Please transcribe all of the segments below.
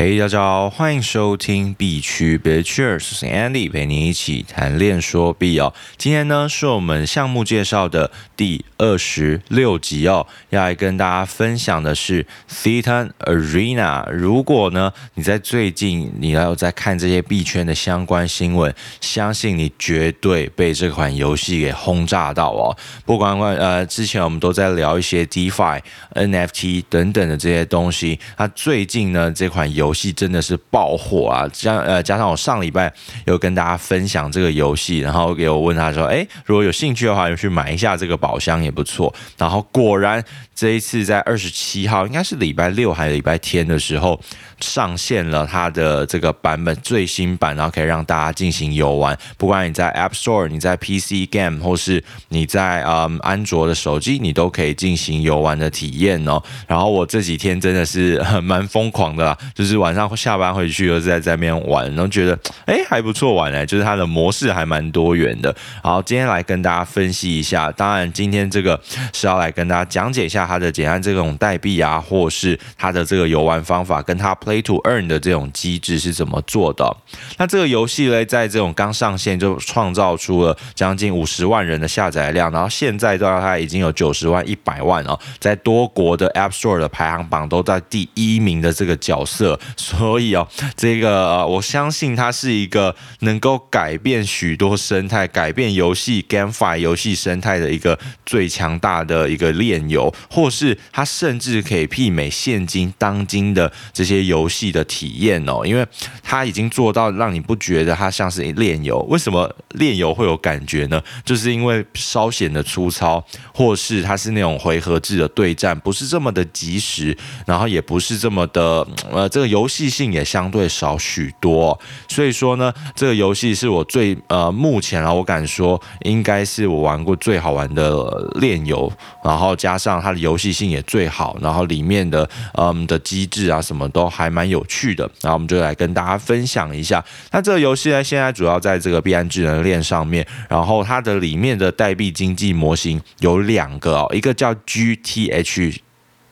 嘿，大家好，欢迎收听币圈 Bitcheers，我是 Andy，陪你一起谈恋说币哦。今天呢是我们项目介绍的第二十六集哦，要来跟大家分享的是 Thetan Arena。如果呢你在最近你要在看这些币圈的相关新闻，相信你绝对被这款游戏给轰炸到哦。不管管呃，之前我们都在聊一些 DeFi、NFT 等等的这些东西，那最近呢这款游游戏真的是爆火啊！加呃加上我上礼拜有跟大家分享这个游戏，然后给我问他说：“诶，如果有兴趣的话，就去买一下这个宝箱也不错。”然后果然这一次在二十七号，应该是礼拜六还是礼拜天的时候，上线了它的这个版本最新版，然后可以让大家进行游玩。不管你在 App Store、你在 PC Game，或是你在嗯安卓的手机，你都可以进行游玩的体验哦。然后我这几天真的是蛮疯狂的，就是。是晚上下班回去又是在在那边玩，然后觉得哎、还不错玩哎，就是它的模式还蛮多元的。好，今天来跟大家分析一下。当然，今天这个是要来跟大家讲解一下它的简单这种代币啊，或是它的这个游玩方法，跟它 Play to Earn 的这种机制是怎么做的。那这个游戏呢，在这种刚上线就创造出了将近五十万人的下载量，然后现在到它已经有九十万、一百万哦，在多国的 App Store 的排行榜都在第一名的这个角色。所以哦，这个呃我相信它是一个能够改变许多生态、改变游戏 GameFi 游戏生态的一个最强大的一个链游，或是它甚至可以媲美现今当今的这些游戏的体验哦，因为它已经做到让你不觉得它像是链游。为什么链游会有感觉呢？就是因为稍显的粗糙，或是它是那种回合制的对战，不是这么的及时，然后也不是这么的呃这个。游戏性也相对少许多，所以说呢，这个游戏是我最呃目前啊，我敢说应该是我玩过最好玩的链游，然后加上它的游戏性也最好，然后里面的嗯的机制啊什么都还蛮有趣的，然后我们就来跟大家分享一下。那这个游戏呢，现在主要在这个币安智能链上面，然后它的里面的代币经济模型有两个哦，一个叫 GTH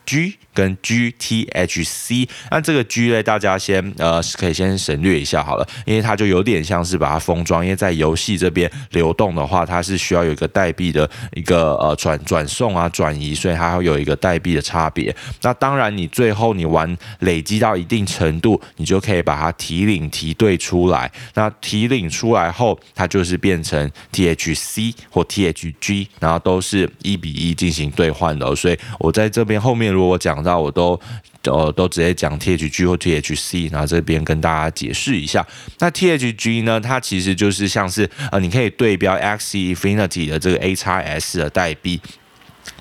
G。跟 GTHC，那这个 G 呢，大家先呃可以先省略一下好了，因为它就有点像是把它封装，因为在游戏这边流动的话，它是需要有一个代币的一个呃转转送啊转移，所以它会有一个代币的差别。那当然，你最后你玩累积到一定程度，你就可以把它提领提兑出来。那提领出来后，它就是变成 THC 或 THG，然后都是一比一进行兑换的。所以我在这边后面如果我讲到。我都呃都直接讲 THG 或 THC，然后这边跟大家解释一下。那 THG 呢，它其实就是像是呃，你可以对标 X E Infinity 的这个 AXS 的代币。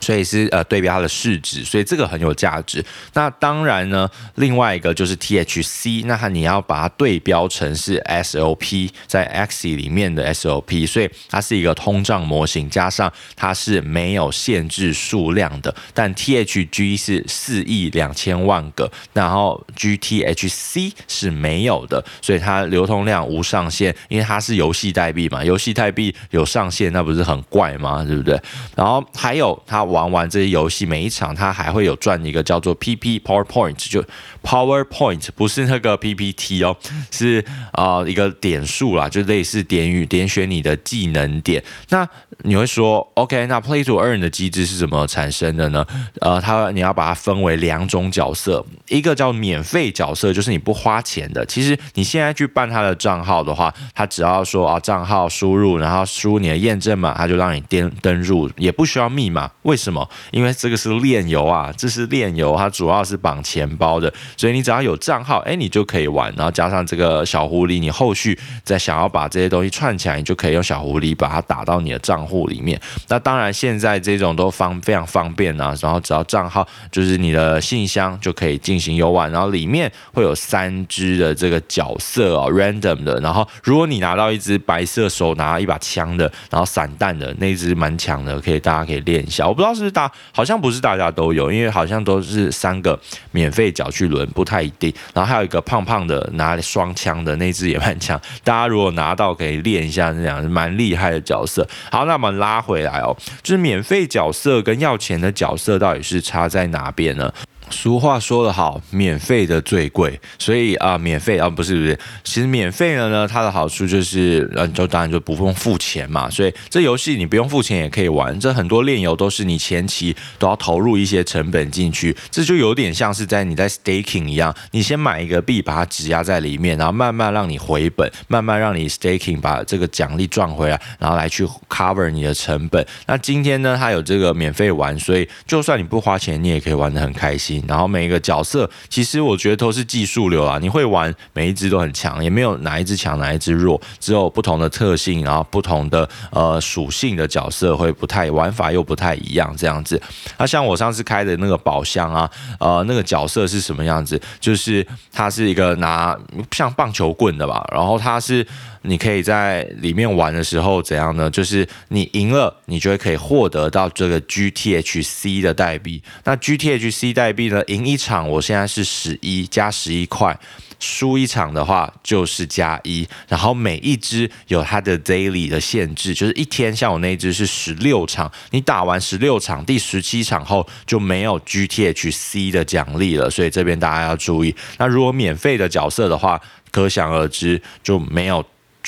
所以是呃对标它的市值，所以这个很有价值。那当然呢，另外一个就是 THC，那它你要把它对标成是 SOP 在 X 里面的 SOP，所以它是一个通胀模型，加上它是没有限制数量的。但 THG 是四亿两千万个，然后 GTHC 是没有的，所以它流通量无上限，因为它是游戏代币嘛，游戏代币有上限，那不是很怪吗？对不对？然后还有它。他玩完这些游戏，每一场他还会有赚一个叫做 PP PowerPoint，就 PowerPoint 不是那个 PPT 哦，是啊、一个点数啦，就类似点语点选你的技能点。那你会说，OK，那 Play to Earn 的机制是怎么产生的呢？呃，它你要把它分为两种角色，一个叫免费角色，就是你不花钱的。其实你现在去办他的账号的话，他只要说啊账号输入，然后输你的验证码，他就让你登登入，也不需要密码。为什么？因为这个是链游啊，这是链游，它主要是绑钱包的，所以你只要有账号，哎，你就可以玩。然后加上这个小狐狸，你后续再想要把这些东西串起来，你就可以用小狐狸把它打到你的账户里面。那当然，现在这种都方非常方便啊。然后只要账号就是你的信箱就可以进行游玩。然后里面会有三只的这个角色哦，random 的。然后如果你拿到一只白色手拿一把枪的，然后散弹的那只蛮强的，可以大家可以练一下。我不知道是大，好像不是大家都有，因为好像都是三个免费角去轮，不太一定。然后还有一个胖胖的拿双枪的那只也蛮强，大家如果拿到可以练一下，这样是蛮厉害的角色。好，那我们拉回来哦，就是免费角色跟要钱的角色到底是差在哪边呢？俗话说得好，免费的最贵，所以啊，免费啊，不是不是，其实免费的呢，它的好处就是，呃，就当然就不用付钱嘛，所以这游戏你不用付钱也可以玩。这很多炼油都是你前期都要投入一些成本进去，这就有点像是在你在 staking 一样，你先买一个币，把它质押在里面，然后慢慢让你回本，慢慢让你 staking 把这个奖励赚回来，然后来去 cover 你的成本。那今天呢，它有这个免费玩，所以就算你不花钱，你也可以玩得很开心。然后每一个角色，其实我觉得都是技术流啊。你会玩，每一只都很强，也没有哪一只强哪一只弱，只有不同的特性，然后不同的呃属性的角色会不太玩法又不太一样这样子。那像我上次开的那个宝箱啊，呃，那个角色是什么样子？就是它是一个拿像棒球棍的吧，然后它是。你可以在里面玩的时候怎样呢？就是你赢了，你就会可以获得到这个 GTHC 的代币。那 GTHC 代币呢？赢一场我现在是十一加十一块，输一场的话就是加一。然后每一只有它的 daily 的限制，就是一天。像我那一只是十六场，你打完十六场，第十七场后就没有 GTHC 的奖励了。所以这边大家要注意。那如果免费的角色的话，可想而知就没有。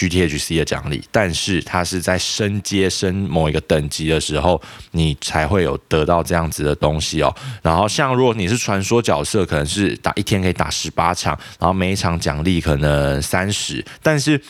GTHC 的奖励，但是它是在升阶升某一个等级的时候，你才会有得到这样子的东西哦。然后像如果你是传说角色，可能是打一天可以打十八场，然后每一场奖励可能三十。但是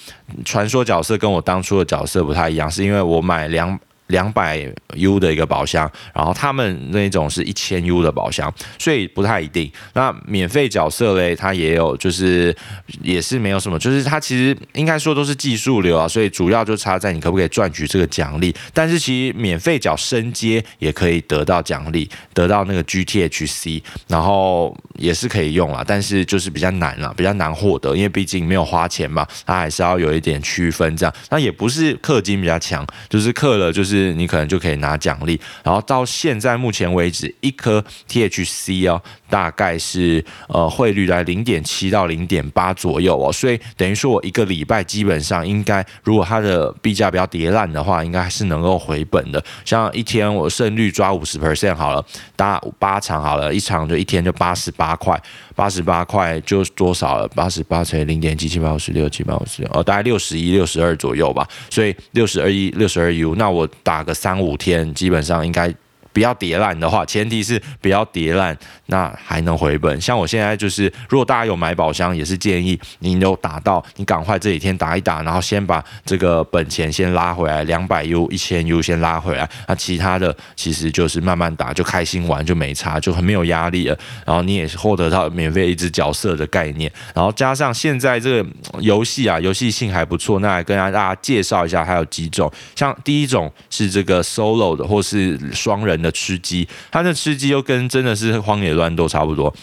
传说角色跟我当初的角色不太一样，是因为我买两。两百 U 的一个宝箱，然后他们那种是一千 U 的宝箱，所以不太一定。那免费角色嘞，它也有，就是也是没有什么，就是它其实应该说都是技术流啊，所以主要就差在你可不可以赚取这个奖励。但是其实免费角升阶也可以得到奖励，得到那个 GTHC，然后也是可以用啦，但是就是比较难啦，比较难获得，因为毕竟没有花钱嘛，它还是要有一点区分这样。那也不是氪金比较强，就是氪了就是。你可能就可以拿奖励，然后到现在目前为止，一颗 THC 哦，大概是呃汇率在零点七到零点八左右哦，所以等于说我一个礼拜基本上应该，如果它的币价比较跌烂的话，应该还是能够回本的。像一天我胜率抓五十 percent 好了，打八场好了，一场就一天就八十八八块，八十八块就多少了？八十八乘以零点七七八五十六七八五十六哦，大概六十一六十二左右吧。所以六十二一六十二 U，那我。打个三五天，基本上应该。不要跌烂的话，前提是不要跌烂，那还能回本。像我现在就是，如果大家有买宝箱，也是建议你有打到，你赶快这几天打一打，然后先把这个本钱先拉回来，两百 U、一千 U 先拉回来。那其他的其实就是慢慢打，就开心玩，就没差，就很没有压力了。然后你也是获得到免费一只角色的概念，然后加上现在这个游戏啊，游戏性还不错。那来跟大家介绍一下，还有几种，像第一种是这个 solo 的，或是双人。的吃鸡，他的吃鸡又跟真的是荒野乱斗差不多，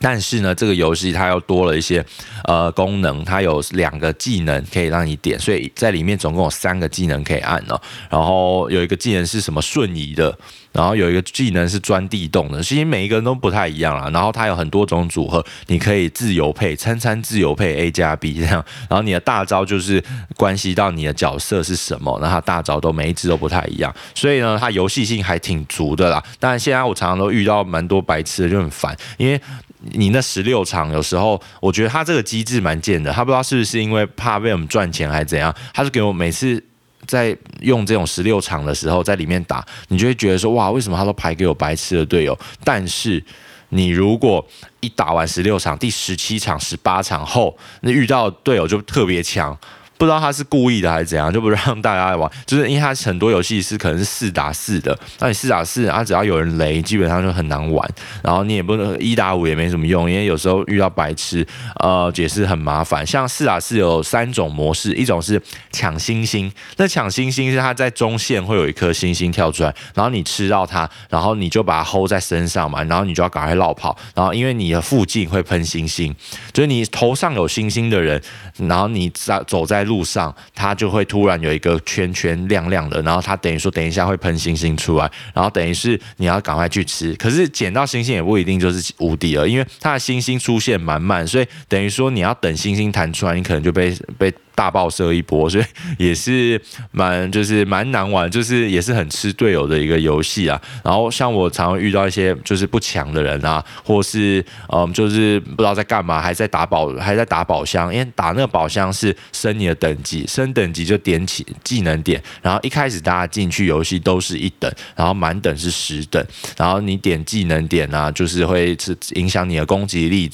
但是呢，这个游戏它又多了一些呃功能，它有两个技能可以让你点，所以在里面总共有三个技能可以按哦。然后有一个技能是什么瞬移的。然后有一个技能是钻地洞的，其实每一个人都不太一样啦。然后它有很多种组合，你可以自由配，餐餐自由配 A 加 B 这样。然后你的大招就是关系到你的角色是什么，那它大招都每一只都不太一样。所以呢，它游戏性还挺足的啦。但现在我常常都遇到蛮多白痴的，就很烦，因为你那十六场有时候，我觉得他这个机制蛮贱的。他不知道是不是因为怕被我们赚钱还是怎样，他就给我每次。在用这种十六场的时候，在里面打，你就会觉得说，哇，为什么他都排给我白痴的队友？但是你如果一打完十六场，第十七场、十八场后，那遇到队友就特别强。不知道他是故意的还是怎样，就不让大家玩，就是因为他很多游戏是可能是四打四的，那你四打四，啊只要有人雷，基本上就很难玩，然后你也不能一打五也没什么用，因为有时候遇到白痴，呃也是很麻烦。像四打四有三种模式，一种是抢星星，那抢星星是它在中线会有一颗星星跳出来，然后你吃到它，然后你就把它 hold 在身上嘛，然后你就要赶快绕跑，然后因为你的附近会喷星星，就是你头上有星星的人，然后你在走在。路上，它就会突然有一个圈圈亮亮的，然后它等于说等一下会喷星星出来，然后等于是你要赶快去吃。可是捡到星星也不一定就是无敌了，因为它的星星出现满满，所以等于说你要等星星弹出来，你可能就被被。大爆射一波，所以也是蛮就是蛮难玩，就是也是很吃队友的一个游戏啊。然后像我常常遇到一些就是不强的人啊，或是嗯就是不知道在干嘛，还在打宝还在打宝箱，因为打那个宝箱是升你的等级，升等级就点起技能点，然后一开始大家进去游戏都是一等，然后满等是十等，然后你点技能点啊，就是会是影响你的攻击力。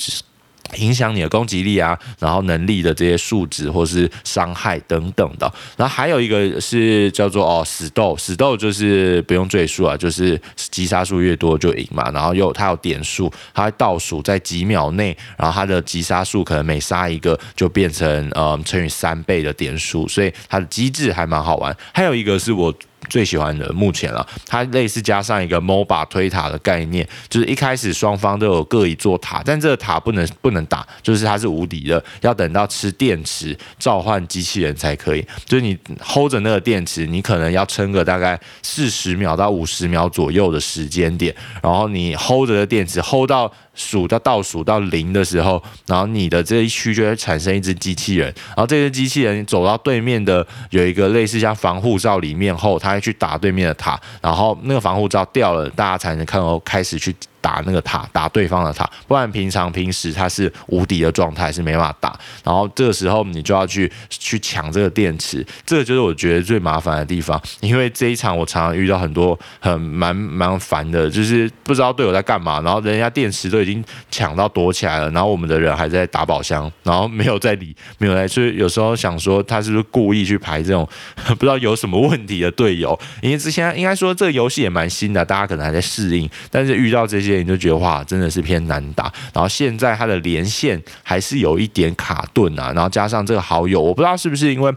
影响你的攻击力啊，然后能力的这些数值或是伤害等等的。然后还有一个是叫做哦死斗，死斗就是不用赘述啊，就是击杀数越多就赢嘛。然后又它有点数，它会倒数在几秒内，然后它的击杀数可能每杀一个就变成呃乘以三倍的点数，所以它的机制还蛮好玩。还有一个是我。最喜欢的目前了，它类似加上一个 MOBA 推塔的概念，就是一开始双方都有各一座塔，但这个塔不能不能打，就是它是无敌的，要等到吃电池召唤机器人才可以。就是你 hold 着那个电池，你可能要撑个大概四十秒到五十秒左右的时间点，然后你 hold 着的电池 hold 到。数到倒数到零的时候，然后你的这一区就会产生一只机器人，然后这只机器人走到对面的有一个类似像防护罩里面后，它会去打对面的塔，然后那个防护罩掉了，大家才能看到开始去。打那个塔，打对方的塔，不然平常平时它是无敌的状态，是没办法打。然后这个时候你就要去去抢这个电池，这个就是我觉得最麻烦的地方。因为这一场我常常遇到很多很蛮蛮烦的，就是不知道队友在干嘛，然后人家电池都已经抢到躲起来了，然后我们的人还在打宝箱，然后没有在理，没有在，所以有时候想说他是不是故意去排这种 不知道有什么问题的队友？因为之前应该说这个游戏也蛮新的，大家可能还在适应，但是遇到这些。你就觉得哇，真的是偏难打。然后现在它的连线还是有一点卡顿啊。然后加上这个好友，我不知道是不是因为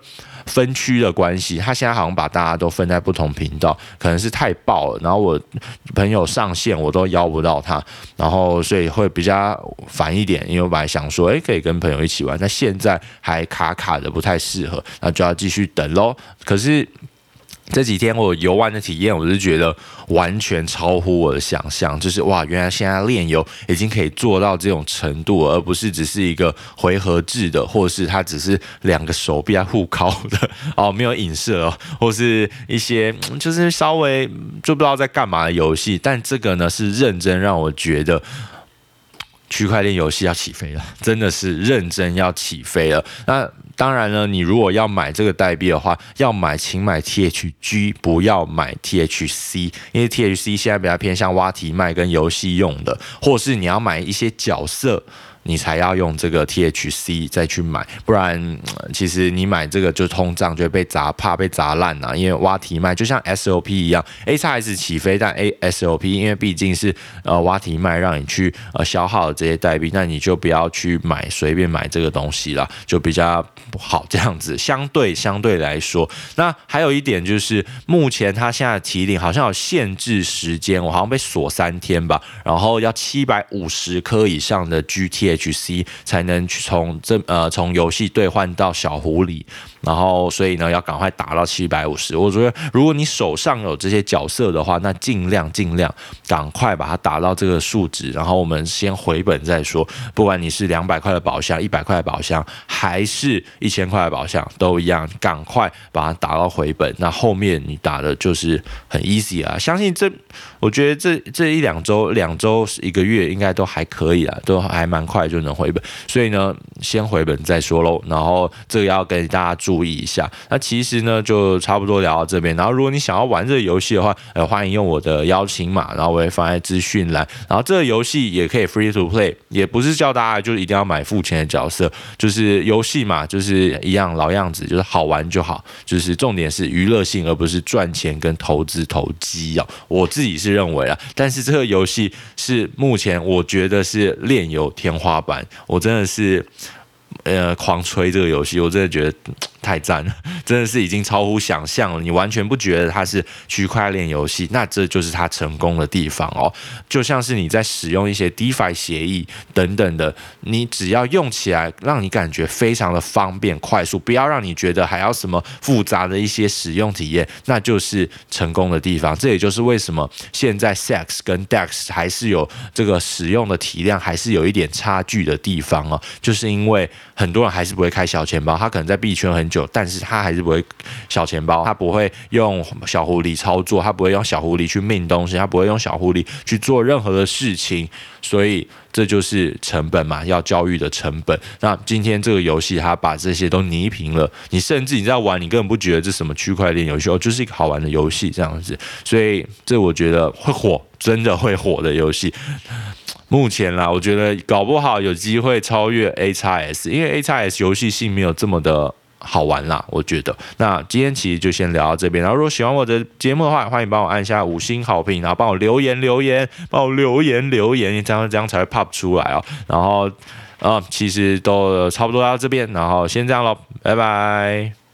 分区的关系，他现在好像把大家都分在不同频道，可能是太爆了。然后我朋友上线我都邀不到他，然后所以会比较烦一点。因为我本来想说，诶，可以跟朋友一起玩，但现在还卡卡的，不太适合，那就要继续等喽。可是。这几天我游玩的体验，我是觉得完全超乎我的想象，就是哇，原来现在链游已经可以做到这种程度，而不是只是一个回合制的，或是它只是两个手臂在互靠的哦，没有影射哦，或是一些就是稍微就不知道在干嘛的游戏，但这个呢是认真让我觉得。区块链游戏要起飞了，真的是认真要起飞了。那当然了，你如果要买这个代币的话，要买请买 THG，不要买 THC，因为 THC 现在比较偏向挖题卖跟游戏用的，或是你要买一些角色。你才要用这个 THC 再去买，不然其实你买这个就通胀就会被砸，怕被砸烂了。因为挖提卖就像 SOP 一样，AXS 起飞，但 ASOP 因为毕竟是呃挖提卖，让你去呃消耗这些代币，那你就不要去买随便买这个东西了，就比较不好这样子。相对相对来说，那还有一点就是，目前它现在提领好像有限制时间，我好像被锁三天吧，然后要七百五十颗以上的 GTH。HC 才能去从这呃从游戏兑换到小狐狸，然后所以呢要赶快打到七百五十。我觉得如果你手上有这些角色的话，那尽量尽量赶快把它打到这个数值，然后我们先回本再说。不管你是两百块的宝箱、一百块的宝箱，还是一千块的宝箱，都一样，赶快把它打到回本。那后面你打的就是很 easy 啊！相信这，我觉得这这一两周、两周一个月应该都还可以啊，都还蛮快。就能回本，所以呢，先回本再说喽。然后这个要跟大家注意一下。那其实呢，就差不多聊到这边。然后如果你想要玩这个游戏的话，呃，欢迎用我的邀请码，然后我会放在资讯栏。然后这个游戏也可以 free to play，也不是叫大家就是一定要买付钱的角色，就是游戏嘛，就是一样老样子，就是好玩就好。就是重点是娱乐性，而不是赚钱跟投资投机啊。我自己是认为啊，但是这个游戏是目前我觉得是炼油天花板。我真的是，呃，狂吹这个游戏，我真的觉得太赞了，真的是已经超乎想象了。你完全不觉得它是区块链游戏，那这就是它成功的地方哦。就像是你在使用一些 DeFi 协议等等的，你只要用起来，让你感觉非常的方便快速，不要让你觉得还要什么复杂的一些使用体验，那就是成功的地方。这也就是为什么现在 Sex 跟 Dex 还是有这个使用的体量还是有一点差距的地方哦，就是因为很多人还是不会开小钱包，他可能在币圈很久，但是他还是不会小钱包，他不会用小狐狸操作，他不会用小狐狸去命东西，他不会用小狐狸去做任何的事情，所以这就是成本嘛，要教育的成本。那今天这个游戏他把这些都泥平了，你甚至你在玩，你根本不觉得这什么区块链游戏，哦，就是一个好玩的游戏这样子。所以这我觉得会火，真的会火的游戏。目前啦，我觉得搞不好有机会超越 AXS，因为 AXS 游戏性没有这么的好玩啦。我觉得，那今天其实就先聊到这边。然后如果喜欢我的节目的话，欢迎帮我按下五星好评，然后帮我留言留言，帮我留言留言，这样这样才会 pop 出来哦。然后，啊，其实都差不多到这边，然后先这样喽，拜拜。